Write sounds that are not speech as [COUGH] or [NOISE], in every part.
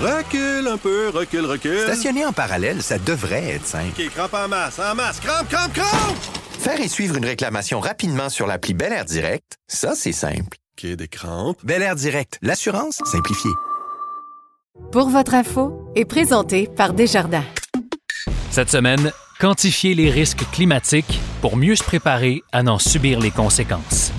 Recule un peu, recule, recule. Stationner en parallèle, ça devrait être simple. OK, crampe en masse, en masse, crampe, crampe, crampe! Faire et suivre une réclamation rapidement sur l'appli Bel Air Direct, ça, c'est simple. OK, des crampes. Bel Air Direct, l'assurance simplifiée. Pour votre info est présenté par Desjardins. Cette semaine, quantifier les risques climatiques pour mieux se préparer à n'en subir les conséquences.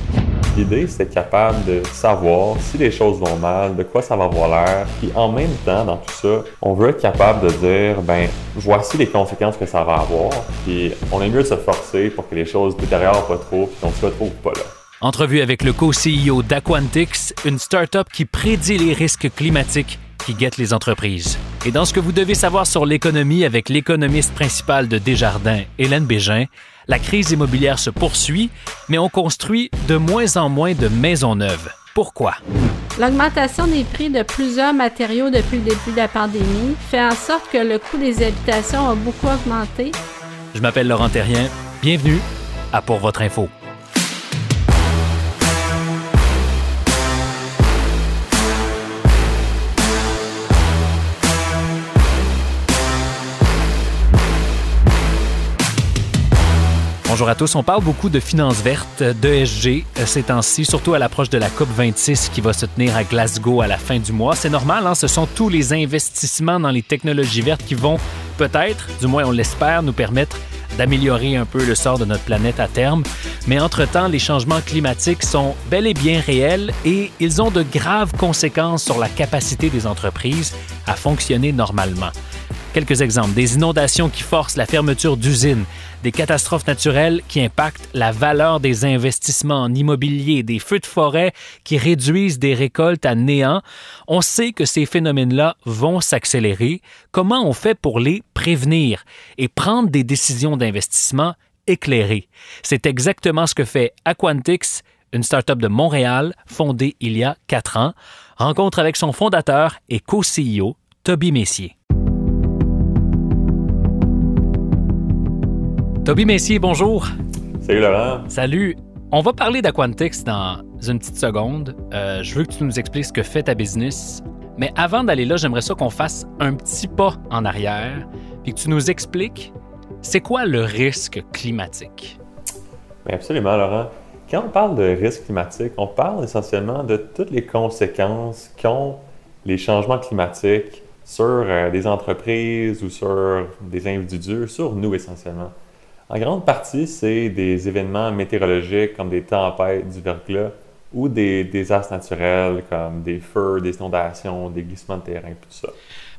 L'idée, c'est capable de savoir si les choses vont mal, de quoi ça va avoir l'air. Puis en même temps, dans tout ça, on veut être capable de dire, ben, voici les conséquences que ça va avoir. Puis on est mieux de se forcer pour que les choses détériorent pas trop, puis qu'on se retrouve pas là. Entrevue avec le co-CEO d'Aquantix, une start-up qui prédit les risques climatiques qui guettent les entreprises. Et dans ce que vous devez savoir sur l'économie avec l'économiste principal de Desjardins, Hélène Bégin, la crise immobilière se poursuit, mais on construit de moins en moins de maisons neuves. Pourquoi? L'augmentation des prix de plusieurs matériaux depuis le début de la pandémie fait en sorte que le coût des habitations a beaucoup augmenté. Je m'appelle Laurent Terrien. Bienvenue à Pour votre info. Bonjour à tous. On parle beaucoup de finances vertes, d'ESG ces temps-ci, surtout à l'approche de la COP 26 qui va se tenir à Glasgow à la fin du mois. C'est normal, hein? ce sont tous les investissements dans les technologies vertes qui vont peut-être, du moins on l'espère, nous permettre d'améliorer un peu le sort de notre planète à terme. Mais entre-temps, les changements climatiques sont bel et bien réels et ils ont de graves conséquences sur la capacité des entreprises à fonctionner normalement. Quelques exemples. Des inondations qui forcent la fermeture d'usines, des catastrophes naturelles qui impactent la valeur des investissements en immobilier, des feux de forêt qui réduisent des récoltes à néant. On sait que ces phénomènes-là vont s'accélérer. Comment on fait pour les prévenir et prendre des décisions d'investissement éclairées? C'est exactement ce que fait Aquantix, une start-up de Montréal fondée il y a quatre ans. Rencontre avec son fondateur et co-CEO, Toby Messier. Toby Messier, bonjour. Salut Laurent. Salut. On va parler d'Aquantix dans une petite seconde. Euh, je veux que tu nous expliques ce que fait ta business. Mais avant d'aller là, j'aimerais ça qu'on fasse un petit pas en arrière puis que tu nous expliques c'est quoi le risque climatique? Bien absolument, Laurent. Quand on parle de risque climatique, on parle essentiellement de toutes les conséquences qu'ont les changements climatiques sur euh, des entreprises ou sur des individus, sur nous essentiellement. En grande partie, c'est des événements météorologiques comme des tempêtes, du verglas ou des désastres naturels comme des feux, des inondations, des glissements de terrain, tout ça.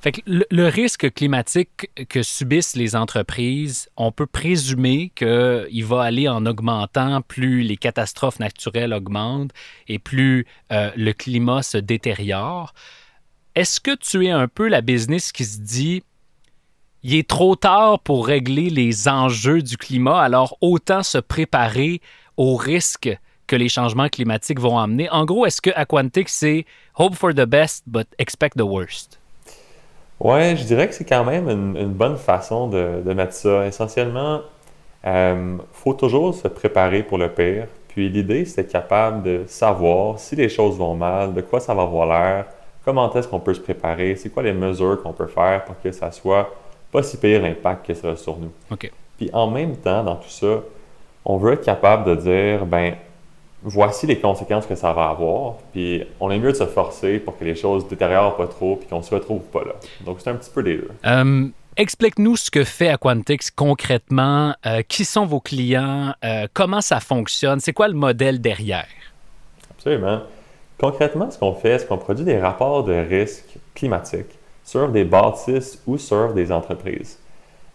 Fait que le, risque climatique que subissent les entreprises, on peut présumer qu'il va aller en augmentant plus les catastrophes naturelles augmentent et plus euh, le climat se détériore. Est-ce que tu es un peu la business qui se dit il est trop tard pour régler les enjeux du climat, alors autant se préparer aux risques que les changements climatiques vont amener. En gros, est-ce que Aquantic, c'est hope for the best, but expect the worst? Ouais, je dirais que c'est quand même une, bonne façon de, mettre ça. Essentiellement, il euh, faut toujours se préparer pour le pire. Puis l'idée, c'est d'être capable de savoir si les choses vont mal, de quoi ça va avoir l'air, comment est-ce qu'on peut se préparer, c'est quoi les mesures qu'on peut faire pour que ça soit pas si pire l'impact que ça a sur nous. Puis en même temps, dans tout ça, on veut être capable de dire, ben voici les conséquences que ça va avoir, puis on est mieux de se forcer pour que les choses détériorent pas trop, puis qu'on se retrouve pas là. Donc c'est un petit peu des deux. Euh, explique-nous ce que fait Aquantix concrètement. Euh, qui sont vos clients? Euh, comment ça fonctionne? C'est quoi le modèle derrière? Absolument. Concrètement, ce qu'on fait, c'est qu'on produit des rapports de risque climatique sur des bâtisses ou sur des entreprises.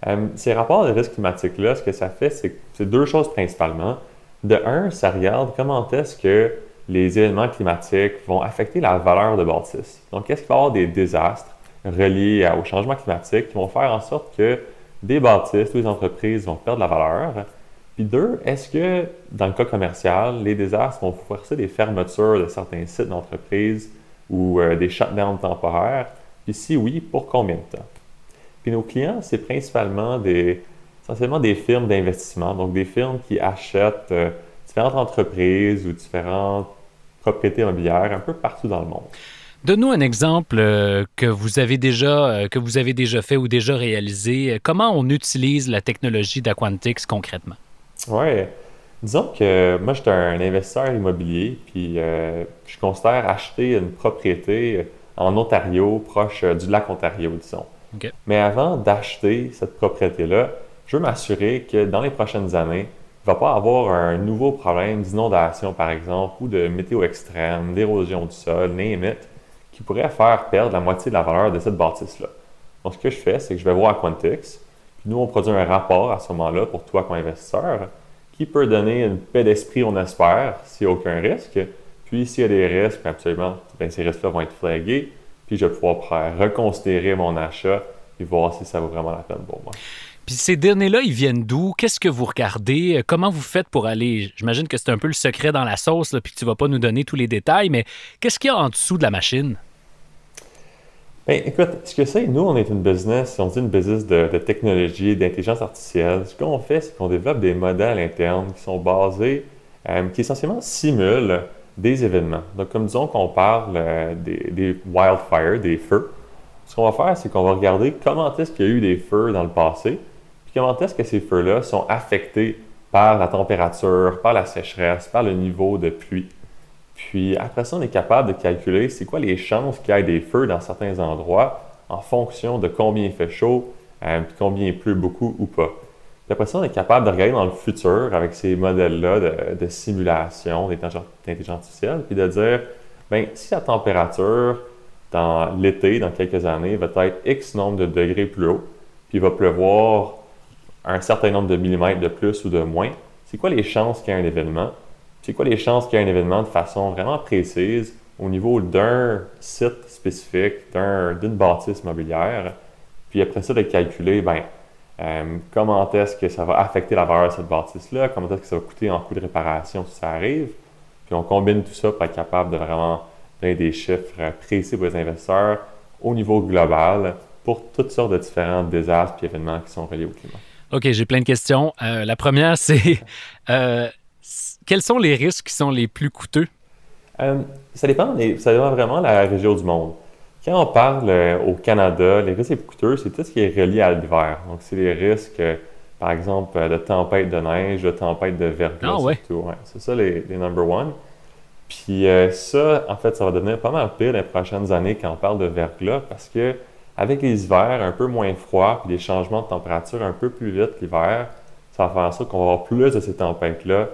Euh, ces rapports de risque climatique-là, ce que ça fait, c'est deux choses principalement. De un, ça regarde comment est-ce que les événements climatiques vont affecter la valeur de bâtisses. Donc, est-ce qu'il va y avoir des désastres reliés au changement climatique qui vont faire en sorte que des bâtisses ou des entreprises vont perdre la valeur? Puis deux, est-ce que dans le cas commercial, les désastres vont forcer des fermetures de certains sites d'entreprise ou euh, des shutdowns temporaires? Puis si oui, pour combien de temps? Puis nos clients, c'est principalement des, essentiellement des firmes d'investissement, donc des firmes qui achètent euh, différentes entreprises ou différentes propriétés immobilières un peu partout dans le monde. Donne-nous un exemple euh, que vous avez déjà euh, que vous avez déjà fait ou déjà réalisé. Comment on utilise la technologie d'Aquantix concrètement? Oui. Disons que moi, j'étais un investisseur immobilier, puis je considère acheter une propriété en Ontario, proche du lac Ontario, disons. Mais avant d'acheter cette propriété-là, je veux m'assurer que dans les prochaines années, il ne va pas avoir un nouveau problème d'inondation, par exemple, ou de météo extrême, d'érosion du sol, name it, qui pourrait faire perdre la moitié de la valeur de cette bâtisse-là. Donc, ce que je fais, c'est que je vais voir Quantix, puis nous, on produit un rapport à ce moment-là pour toi comme investisseur, qui peut donner une paix d'esprit, on espère, s'il n'y a aucun risque. Puis, s'il y a des risques, absolument, ben, ces risques-là vont être flagués, puis je vais pouvoir reconsidérer mon achat et voir si ça vaut vraiment la peine pour moi. Puis ces données-là, ils viennent d'où? Qu'est-ce que vous regardez? Comment vous faites pour aller? J'imagine que c'est un peu le secret dans la sauce, là, puis que tu vas pas nous donner tous les détails, mais qu'est-ce qu'il y a en dessous de la machine? Bien, écoute, ce que c'est, nous, on est une business, on dit une business de, de technologie, d'intelligence artificielle. Ce qu'on fait, c'est qu'on développe des modèles internes qui sont basés, euh, qui essentiellement simulent des événements. Donc, comme disons qu'on parle euh, des, des wildfires, des feux, ce qu'on va faire, c'est qu'on va regarder comment est-ce qu'il y a eu des feux dans le passé, puis comment est-ce que ces feux-là sont affectés par la température, par la sécheresse, par le niveau de pluie. Puis après ça, on est capable de calculer c'est quoi les chances qu'il y ait des feux dans certains endroits en fonction de combien il fait chaud, euh, puis combien il pleut beaucoup ou pas. Puis après ça, on est capable de regarder dans le futur avec ces modèles-là de, simulation d'intelligence artificielle, puis de dire, bien, si la température dans l'été, dans quelques années, va être X nombre de degrés plus haut, puis il va pleuvoir un certain nombre de millimètres de plus ou de moins, c'est quoi les chances qu'il y ait un événement? c'est quoi les chances qu'il y ait un événement de façon vraiment précise au niveau d'un site spécifique, d'une bâtisse mobilière, puis après ça, de calculer, ben, euh, comment est-ce que ça va affecter la valeur de cette bâtisse-là, comment est-ce que ça va coûter en coût de réparation si ça arrive, puis on combine tout ça pour être capable de vraiment donner des chiffres précis pour les investisseurs au niveau global pour toutes sortes de différents désastres et événements qui sont reliés au climat. OK, j'ai plein de questions. Euh, la première, c'est euh, quels sont les risques qui sont les plus coûteux? Ça, dépend ça dépend vraiment de la région du monde. Quand on parle euh, au Canada, les risques les plus coûteux, c'est tout ce qui est relié à l'hiver. Donc, c'est les risques, euh, par exemple, de tempête de neige, de tempête de verglas. Ah ouais. c'est ça les, number one. Puis ça, en fait, ça va devenir pas mal pire les prochaines années quand on parle de verglas parce que avec les hivers un peu moins froids puis des changements de température un peu plus vite l'hiver, ça va faire en sorte qu'on va avoir plus de ces tempêtes-là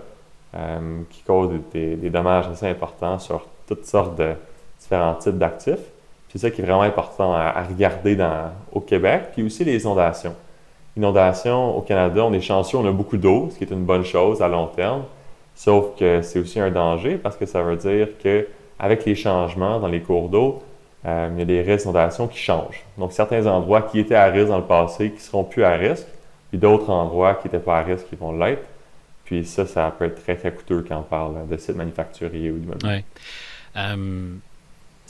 euh, qui causent des, dommages assez importants sur toutes sortes de différents types d'actifs. C'est ça qui est vraiment important à, regarder au Québec, puis aussi les inondations. Inondations au Canada, on est chanceux, on a beaucoup d'eau, ce qui est une bonne chose à long terme. Sauf que c'est aussi un danger parce que ça veut dire que avec les changements dans les cours d'eau, euh, il y a des risques d'inondation qui changent. Donc certains endroits qui étaient à risque dans le passé qui seront plus à risque, puis d'autres endroits qui n'étaient pas à risque qui vont l'être. Puis ça, ça peut être très, très coûteux quand on parle de sites manufacturiers ou d'immobilier. Euh,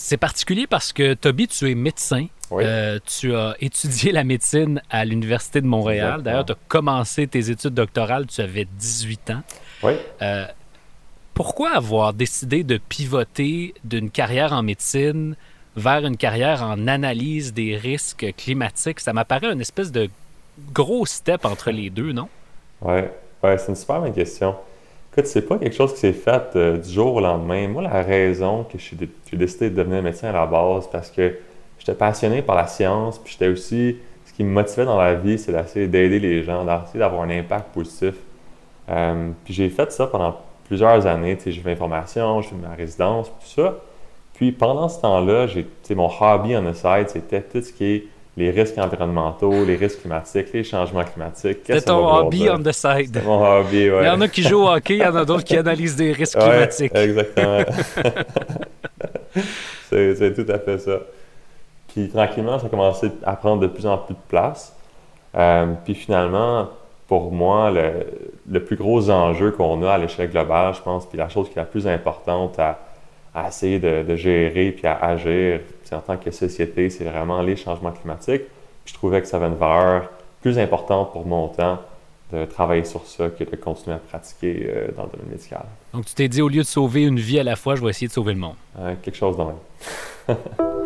c'est particulier parce que, Toby, tu es médecin. Euh, tu as [LAUGHS] étudié la médecine à l'Université de Montréal. D'ailleurs, tu as commencé tes études doctorales, tu avais 18 ans. Oui. Euh, pourquoi avoir décidé de pivoter d'une carrière en médecine vers une carrière en analyse des risques climatiques? Ça m'apparaît une espèce de gros step entre les deux, non? Oui. Ouais, c'est une super bonne question. Écoute, c'est pas quelque chose qui s'est fait euh, du jour au lendemain. Moi, la raison que j'ai décidé de devenir médecin à la base, parce que j'étais passionné par la science, puis j'étais aussi, ce qui me motivait dans la vie, c'est d'essayer d'aider les gens, d'essayer d'avoir un impact positif. Euh, puis j'ai fait ça pendant plusieurs années. Tu sais, j'ai fait formation, j'ai fait ma résidence, tout ça. Puis pendant ce temps-là, j'ai, mon hobby on the side, c'était tout ce qui est les risques environnementaux, les risques climatiques, les changements climatiques. C'est ton hobby on the side. Mon hobby, ouais. Il y en a qui jouent au hockey, il y en a d'autres qui analysent des risques climatiques. Exactement. [LAUGHS] c'est tout à fait ça. Puis tranquillement, ça a commencé à prendre de plus en plus de place. Euh, puis finalement, pour moi, le, le plus gros enjeu qu'on a à l'échelle globale, je pense, puis la chose qui est la plus importante à, à essayer de, de, gérer puis à agir, en tant que société, c'est vraiment les changements climatiques. Puis je trouvais que ça avait une valeur plus importante pour mon temps de travailler sur ça que de continuer à pratiquer euh, dans le domaine médical. Donc, tu t'es dit, au lieu de sauver une vie à la fois, je vais essayer de sauver le monde. Euh, quelque chose de même. [LAUGHS]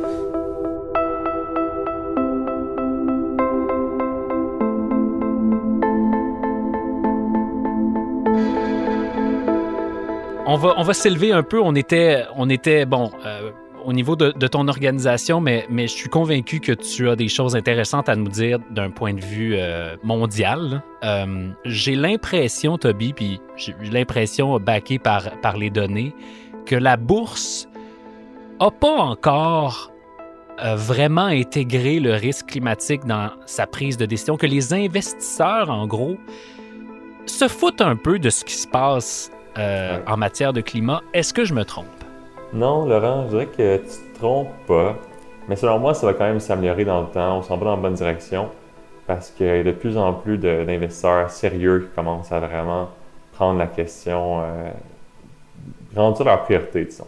On va, on va s'élever un peu. On était, on était bon, euh, au niveau de, de ton organisation, mais, mais je suis convaincu que tu as des choses intéressantes à nous dire d'un point de vue euh, mondial. Euh, j'ai l'impression, Toby, puis j'ai l'impression, backé par, par les données, que la bourse a pas encore euh, vraiment intégré le risque climatique dans sa prise de décision, que les investisseurs, en gros, se foutent un peu de ce qui se passe euh, en matière de climat. Est-ce que je me trompe? Non, Laurent, je dirais que tu te trompes pas. Mais selon moi, ça va quand même s'améliorer dans le temps. On s'en va dans la bonne direction parce qu'il y a de plus en plus d'investisseurs sérieux qui commencent à vraiment prendre la question, euh, rendre ça leur priorité, disons.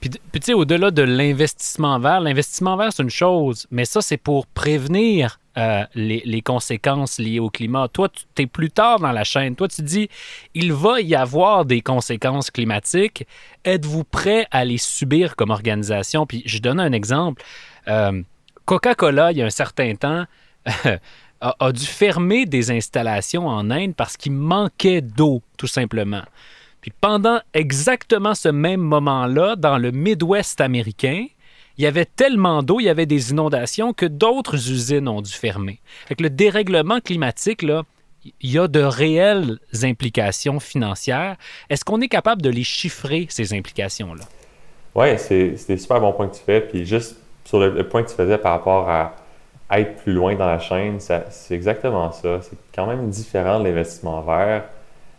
Puis, puis tu sais, au-delà de l'investissement vert, l'investissement vert, c'est une chose, mais ça, c'est pour prévenir euh, les, conséquences liées au climat. Toi, tu es plus tard dans la chaîne. Toi, tu dis, il va y avoir des conséquences climatiques. Êtes-vous prêt à les subir comme organisation? Puis je donne un exemple. Euh, Coca-Cola, il y a un certain temps, [LAUGHS] a, a dû fermer des installations en Inde parce qu'il manquait d'eau, tout simplement. Puis pendant exactement ce même moment-là, dans le Midwest américain, il y avait tellement d'eau, il y avait des inondations que d'autres usines ont dû fermer. Fait que le dérèglement climatique, là, il y a de réelles implications financières. Est-ce qu'on est capable de les chiffrer, ces implications-là? Oui, c'est des super bons points que tu fais. Puis juste sur le, point que tu faisais par rapport à être plus loin dans la chaîne, c'est exactement ça. C'est quand même différent de l'investissement vert.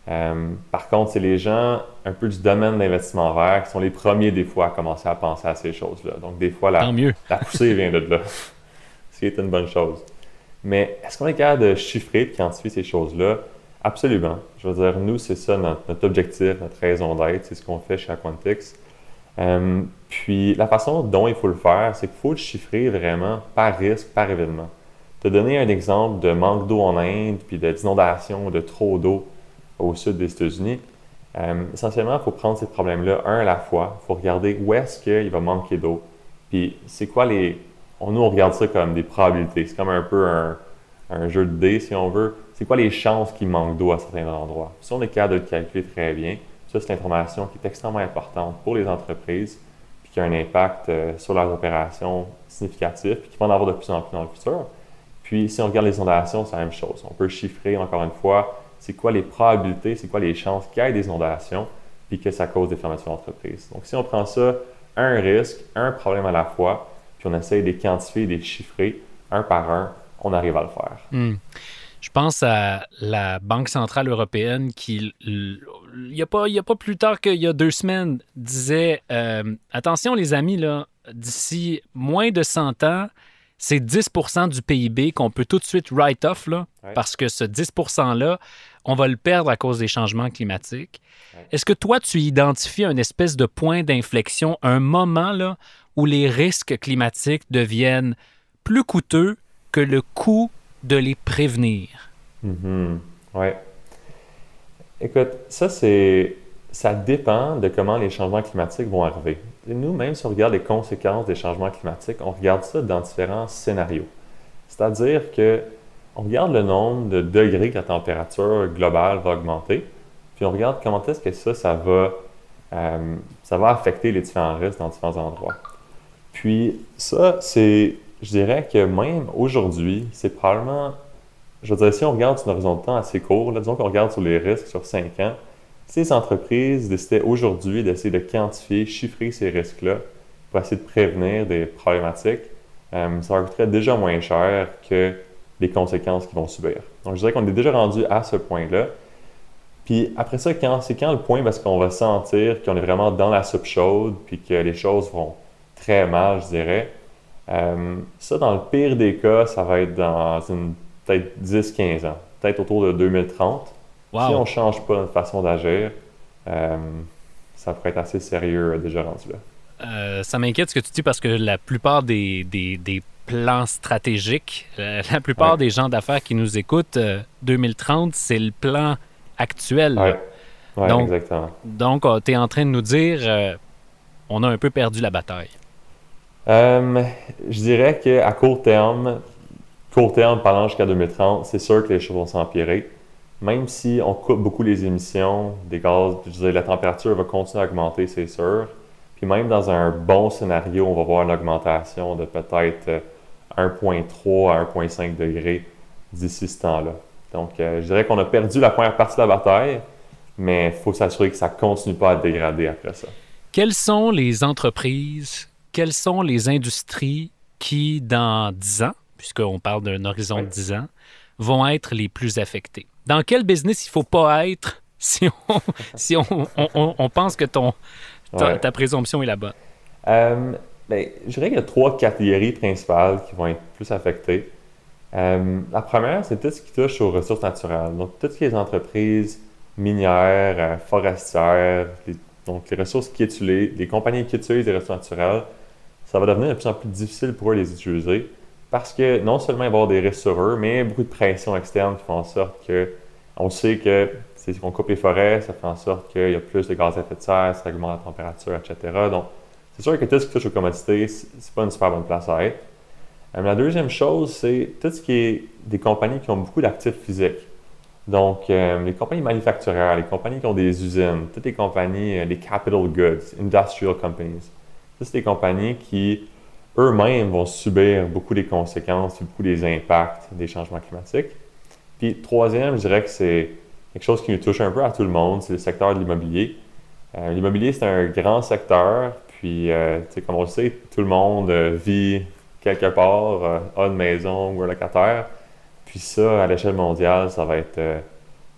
Euh, par contre, c'est les gens un peu du domaine de l'investissement vert qui sont les premiers des fois à commencer à penser à ces choses-là. Donc des fois, la, Tant mieux. la poussée vient de là, [LAUGHS] ce qui est une bonne chose. Mais est-ce qu'on est capable de chiffrer, de quantifier ces choses-là? Absolument. Je veux dire, nous, c'est ça notre, notre objectif, notre raison d'être, c'est ce qu'on fait chez Aquantix. Euh, puis la façon dont il faut le faire, c'est qu'il faut le chiffrer vraiment par risque, par événement. Te donner un exemple de manque d'eau en Inde, puis d'inondation, de trop d'eau au sud des États-Unis. Euh, essentiellement, il faut prendre ces problèmes-là un à la fois. Il faut regarder où est-ce qu'il va manquer d'eau. Puis c'est quoi les... On, nous, on regarde ça comme des probabilités. C'est comme un peu un, jeu de dés, si on veut. C'est quoi les chances qu'il manque d'eau à certains endroits? Si on est capable de le calculer très bien, ça, c'est l'information qui est extrêmement importante pour les entreprises, puis qui a un impact euh, sur leurs opérations significatif, puis qui vont en avoir de plus en plus dans le futur. Puis, si on regarde les inondations, c'est la même chose. On peut chiffrer, encore une fois, c'est quoi les probabilités, c'est quoi les chances qu'il y ait des inondations, puis que ça cause des fermetures d'entreprises. Donc, si on prend ça, un risque, un problème à la fois, puis on essaye de les quantifier, de les chiffrer, un par un, on arrive à le faire. Hmm. Je pense à la Banque centrale européenne qui, il n'y a, a pas plus tard qu'il y a deux semaines, disait euh, Attention, les amis, là, d'ici moins de 100 ans, c'est 10% du PIB qu'on peut tout de suite write off, là, Ouais. parce que ce 10 %-là, on va le perdre à cause des changements climatiques. Ouais. Est-ce que toi, tu identifies un espèce de point d'inflexion, un moment là, où les risques climatiques deviennent plus coûteux que le coût de les prévenir? Mhm. Ouais. Écoute, ça, c'est. Ça dépend de comment les changements climatiques vont arriver. Et nous, même si on regarde les conséquences des changements climatiques, on regarde ça dans différents scénarios. C'est-à-dire que on regarde le nombre de degrés que la température globale va augmenter, puis on regarde comment est-ce que ça, va, euh, ça va affecter les différents risques dans différents endroits. Puis ça, c'est, je dirais que même aujourd'hui, c'est probablement je veux dire, si on regarde sur un horizon de temps assez court, disons qu'on regarde sur les risques sur 5 ans, si les entreprises décidaient aujourd'hui d'essayer de quantifier, chiffrer ces risques-là pour essayer de prévenir des problématiques, euh, ça leur coûterait déjà moins cher que les conséquences qu'ils vont subir. Donc, je dirais qu'on est déjà rendu à ce point-là. Puis après ça, quand, c'est quand le point parce qu'on va sentir qu'on est vraiment dans la soupe chaude puis que les choses vont très mal, je dirais. Euh, ça, dans le pire des cas, ça va être dans une peut-être 10-15 ans, peut-être autour de 2030. Si on ne change pas notre façon d'agir, euh, ça pourrait être assez sérieux euh, déjà rendu là. Euh, ça m'inquiète ce que tu dis parce que la plupart des, des- des plan stratégique. Euh, la plupart Ouais. des gens d'affaires qui nous écoutent, euh, 2030, c'est le plan actuel. Ouais, ouais Donc- exactement. Donc, tu es en train de nous dire, on a un peu perdu la bataille. Je dirais qu'à court terme, court terme, parlant jusqu'à 2030, c'est sûr que les choses vont s'empirer. Même si on coupe beaucoup les émissions des gaz, je veux dire, la température va continuer à augmenter, c'est sûr. Puis même dans un bon scénario, on va voir une augmentation de peut-être euh, 1,3 à 1,5 degrés d'ici ce temps-là. Donc, euh, je dirais qu'on a perdu la première partie de la bataille, mais il faut s'assurer que ça ne continue pas à dégrader après ça. Quelles sont les entreprises, quelles sont les industries qui, dans 10 ans, puisqu'on parle d'un horizon de Ouais. 10 ans, vont être les plus affectées? Dans quel business il ne faut pas être [LAUGHS] si on, si on, on- on- pense que ton, ta, Ouais. ta présomption est la bonne? Euh, ben, je dirais qu'il y a trois catégories principales qui vont être plus affectées. Euh, la première, c'est tout ce qui touche aux ressources naturelles. Donc, toutes les entreprises minières, euh, forestières, les- donc les ressources qui utilisent, les compagnies qui utilisent les ressources naturelles, ça va devenir de plus en plus difficile pour eux de les utiliser parce que non seulement il va y avoir des risques sur eux, mais beaucoup de pression externe qui font en sorte que on sait que si on coupe les forêts, ça fait en sorte qu'il y a plus de gaz à effet de serre, ça augmente la température, etc. Donc, c'est sûr que tout ce qui touche aux commodités, c'est pas une super bonne place à être. Euh, la deuxième chose, c'est tout ce qui est des compagnies qui ont beaucoup d'actifs physiques. Donc, euh, les compagnies manufacturières, les compagnies qui ont des usines, toutes les compagnies, euh, les capital goods, industrial companies, ça, c'est des compagnies qui, eux-mêmes, vont subir beaucoup des conséquences, beaucoup des impacts des changements climatiques. Puis, troisième, je dirais que c'est quelque chose qui nous touche un peu à tout le monde, c'est le secteur de l'immobilier. Euh, l'immobilier, c'est un grand secteur, puis, euh, comme on le sait, tout le monde euh, vit quelque part, euh, a une maison ou un locataire. Puis ça, à l'échelle mondiale, ça va être,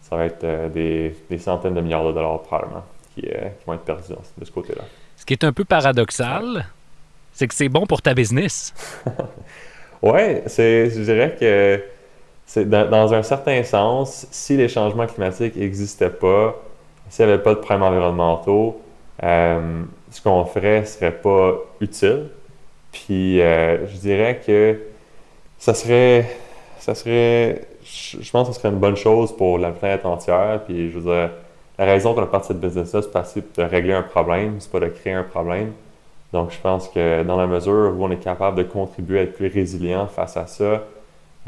ça va être des, des centaines de milliards de dollars probablement qui, vont être perdus de ce côté-là. Ce qui est un peu paradoxal, c'est que c'est bon pour ta business. [LAUGHS] Ouais, je dirais que dans, un certain sens, si les changements climatiques n'existaient pas, s'il n'y avait pas de problèmes environnementaux, euh, ce qu'on ferait serait pas utile. Puis euh, je dirais que ça serait, ça serait, je pense que ce serait une bonne chose pour la planète entière. Puis je veux dire, la raison qu'on a parti de business-là, c'est parce de régler un problème, c'est pas de créer un problème. Donc, je pense que dans la mesure où on est capable de contribuer à être plus résilient face à ça,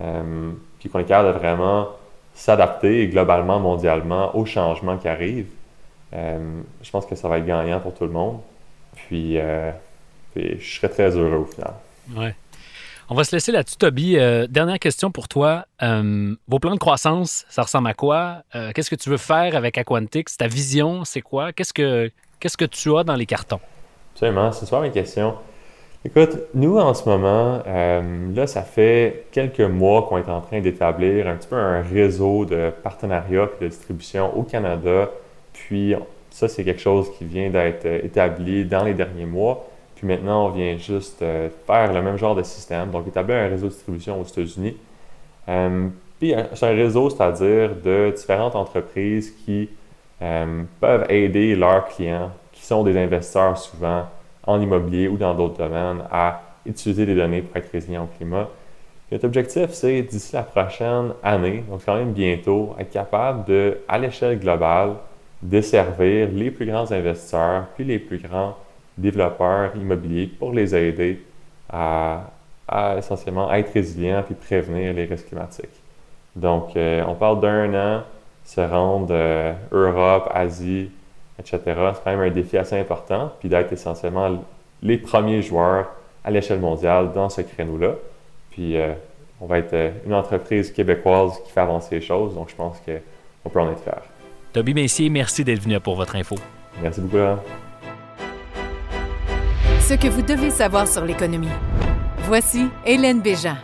euh, puis qu'on est capable de vraiment s'adapter globalement, mondialement aux changements qui arrivent, euh, je pense que ça va être gagnant pour tout le monde. Puis, euh, puis je serais très heureux au final. Ouais. On va se laisser là-dessus, Toby. Dernière question pour toi. Vos plans de croissance, ça ressemble à quoi? Qu'est-ce que tu veux faire avec Aquantix? Ta vision, c'est quoi? Qu'est-ce que, qu'est-ce que tu as dans les cartons? Absolument, c'est super bonne question. Écoute, nous en ce moment, euh, là, ça fait quelques mois qu'on est en train d'établir un petit peu un réseau de partenariats et de distribution au Canada. Puis ça, c'est quelque chose qui vient d'être euh, établi dans les derniers mois. Puis maintenant, on vient juste euh, faire le même genre de système, donc établir un réseau de distribution aux États-Unis. Puis c'est un réseau, c'est-à-dire de différentes entreprises qui peuvent aider leurs clients, qui sont des investisseurs souvent en immobilier ou dans d'autres domaines, à utiliser les données pour être résilients au climat. Notre objectif, c'est d'ici la prochaine année, donc quand même bientôt, être capable de, à l'échelle globale, desservir les plus grands investisseurs puis les plus grands développeurs immobiliers pour les aider à, à essentiellement être résilients puis prévenir les risques climatiques. Donc, euh, on parle d'un an, se rendre euh, Europe, Asie, etc. C'est quand même un défi assez important, puis d'être essentiellement les premiers joueurs à l'échelle mondiale dans ce créneau-là. Puis, euh, on va être euh, une entreprise québécoise qui fait avancer les choses, donc je pense qu'on peut en être fier. Toby Messier, merci d'être venu pour votre info. Merci beaucoup, Laurent. Ce que vous devez savoir sur l'économie. Voici Hélène Béjean.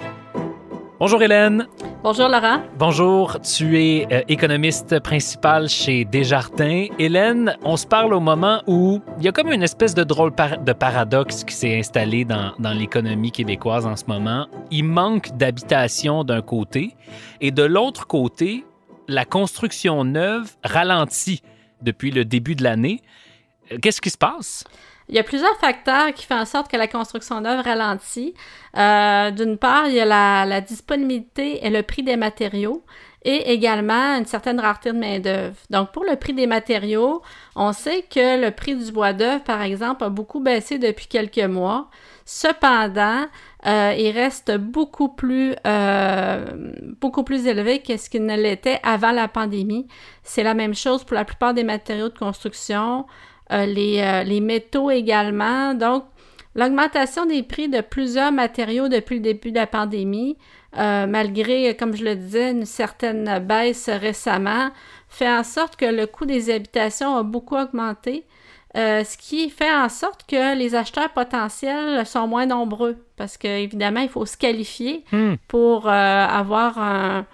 Bonjour Hélène. Bonjour Laurent. Bonjour, tu es euh, économiste principal chez Desjardins. Hélène, on se parle au moment où il y a comme une espèce de drôle de paradoxe qui s'est installé dans, dans l'économie québécoise en ce moment. Il manque d'habitation d'un côté et de l'autre côté, la construction neuve ralentit depuis le début de l'année. Euh, Qu'est-ce qui se passe? Il y a plusieurs facteurs qui font en sorte que la construction neuve ralentit. Euh, d'une part, il y a la, la, disponibilité et le prix des matériaux et également une certaine rareté de main-d'œuvre. Donc, pour le prix des matériaux, on sait que le prix du bois d'œuvre, par exemple, a beaucoup baissé depuis quelques mois. Cependant, euh, il reste beaucoup plus, euh, beaucoup plus élevé que ce qu'il ne l'était avant la pandémie. C'est la même chose pour la plupart des matériaux de construction, euh, les, les métaux également. Donc, l'augmentation des prix de plusieurs matériaux depuis le début de la pandémie, malgré, comme je le disais, une certaine baisse récemment, fait en sorte que le coût des habitations a beaucoup augmenté. Euh, ce qui fait en sorte que les acheteurs potentiels sont moins nombreux parce qu'évidemment, il faut se qualifier Hmm. pour euh, avoir un,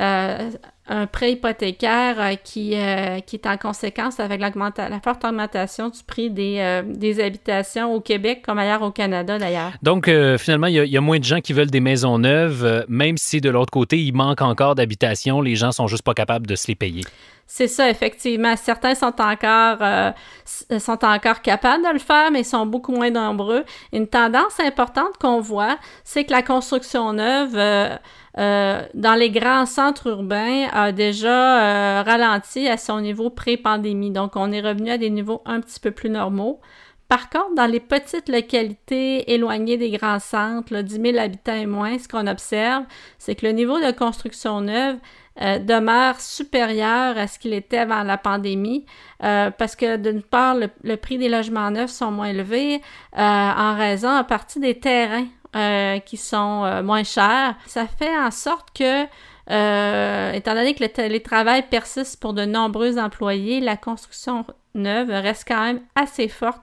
euh, un prêt hypothécaire euh, qui, euh, qui est en conséquence avec la forte augmentation du prix des, euh, des habitations au Québec comme ailleurs au Canada d'ailleurs. Donc, finalement, il y, y a moins de gens qui veulent des maisons neuves, même si de l'autre côté, il manque encore d'habitations. Les gens sont juste pas capables de se les payer. C'est ça, effectivement. Certains sont encore, euh, sont encore capables de le faire, mais ils sont beaucoup moins nombreux. Une tendance importante qu'on voit, c'est que la construction neuve euh, euh, dans les grands centres urbains a déjà euh, ralenti à son niveau pré-pandémie. Donc, on est revenu à des niveaux un petit peu plus normaux. Par contre, dans les petites localités éloignées des grands centres, là, 10 000 habitants et moins, ce qu'on observe, c'est que le niveau de construction neuve euh, demeure supérieur à ce qu'il était avant la pandémie, euh, parce que d'une part, le, prix des logements neufs sont moins élevés euh, en raison à partie des terrains qui sont moins chers. Ça fait en sorte que, étant donné que le télétravail persiste pour de nombreux employés, la construction neuve reste quand même assez forte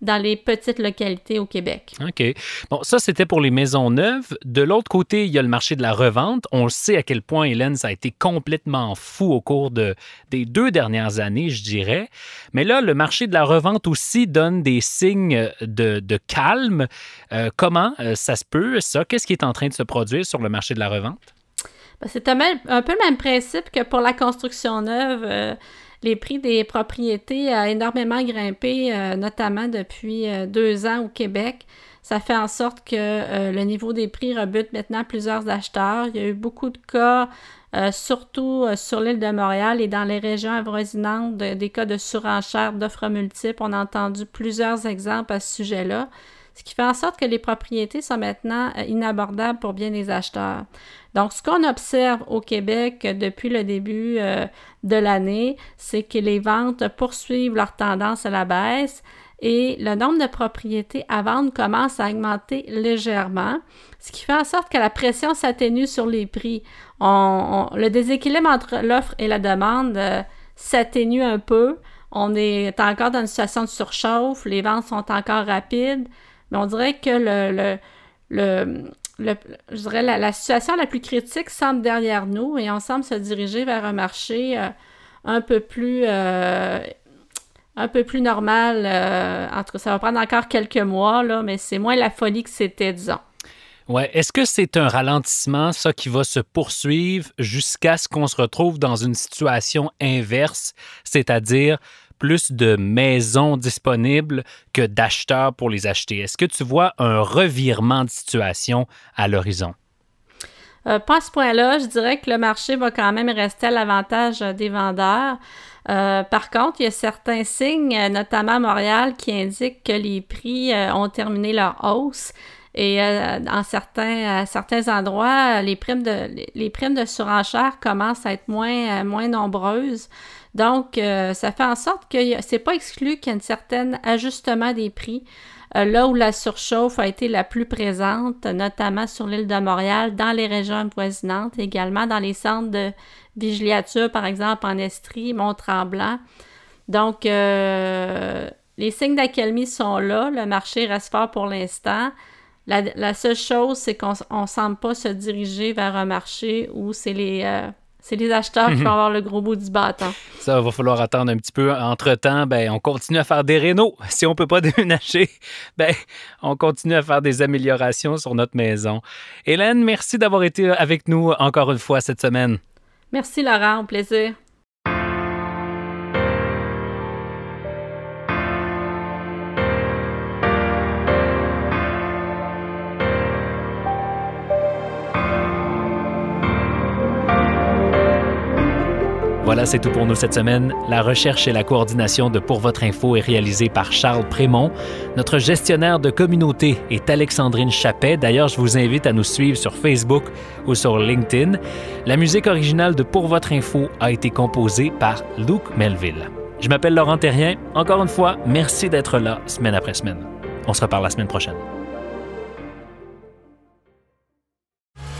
dans les petites localités au Québec. OK. Bon, ça, c'était pour les maisons neuves. De l'autre côté, il y a le marché de la revente. On sait à quel point, Hélène, ça a été complètement fou au cours de, des deux dernières années, je dirais. Mais là, le marché de la revente aussi donne des signes de, de calme. Euh, comment euh, ça se peut, ça? Qu'est-ce qui est en train de se produire sur le marché de la revente? Ben, C'est un, peu le même principe que pour la construction neuve. euh, les prix des propriétés a énormément grimpé, euh, notamment depuis euh, deux ans au Québec. Ça fait en sorte que euh, le niveau des prix rebute maintenant plusieurs acheteurs. Il y a eu beaucoup de cas, surtout sur l'île de Montréal et dans les régions avoisinantes, de- des cas de surenchère d'offres multiples. On a entendu plusieurs exemples à ce sujet-là, ce qui fait en sorte que les propriétés sont maintenant euh, inabordables pour bien des acheteurs. Donc, ce qu'on observe au Québec euh, depuis le début euh, de l'année, c'est que les ventes poursuivent leur tendance à la baisse et le nombre de propriétés à vendre commence à augmenter légèrement, ce qui fait en sorte que la pression s'atténue sur les prix. Le déséquilibre entre l'offre et la demande s'atténue un peu. On est encore dans une situation de surchauffe, les ventes sont encore rapides, mais on dirait que le, le, le, je dirais la, la situation la plus critique semble derrière nous et on semble se diriger vers un marché euh, un peu plus euh, un peu plus normal. euh, en tout cas, ça va prendre encore quelques mois, là, mais c'est moins la folie que c'était, disons. Ouais. Est-ce que c'est un ralentissement, ça, qui va se poursuivre jusqu'à ce qu'on se retrouve dans une situation inverse, c'est-à-dire plus de maisons disponibles que d'acheteurs pour les acheter? Est-ce que tu vois un revirement de situation à l'horizon? Euh, pas à ce point-là, je dirais que le marché va quand même rester à l'avantage euh, des vendeurs. Euh, par contre, il y a certains signes, notamment à Montréal, qui indiquent que les prix ont terminé leur hausse. Et certains, à certains endroits, les primes de, les, surenchère commencent à être moins nombreuses. Donc, euh, ça fait en sorte que c'est pas exclu qu'il y ait un certain ajustement des prix. Euh, là où la surchauffe a été la plus présente, notamment sur l'île de Montréal, dans les régions voisinantes, également dans les centres de vigiliature, par exemple en Estrie, Mont-Tremblant. Donc, euh, les signes d'accalmie sont là. Le marché reste fort pour l'instant. La, la seule chose, c'est qu'on ne semble pas se diriger vers un marché où c'est les, euh, c'est les acheteurs qui vont avoir le gros bout du bâton. Ça va falloir attendre un petit peu. Entre-temps, ben, on continue à faire des rénaux. [LAUGHS] Si on peut pas [LAUGHS] déménager, ben, on continue à faire des améliorations sur notre maison. Hélène, merci d'avoir été avec nous encore une fois cette semaine. Merci Laurent, au plaisir. Voilà, c'est tout pour nous cette semaine. La recherche et la coordination de Pour votre info est réalisée par Charles Prémont. Notre gestionnaire de communauté est Alexandrine Chappet. D'ailleurs, je vous invite à nous suivre sur Facebook ou sur LinkedIn. La musique originale de Pour votre info a été composée par Luke Melville. Je m'appelle Laurent Terrien. Encore une fois, merci d'être là semaine après semaine. On se reparle la semaine prochaine.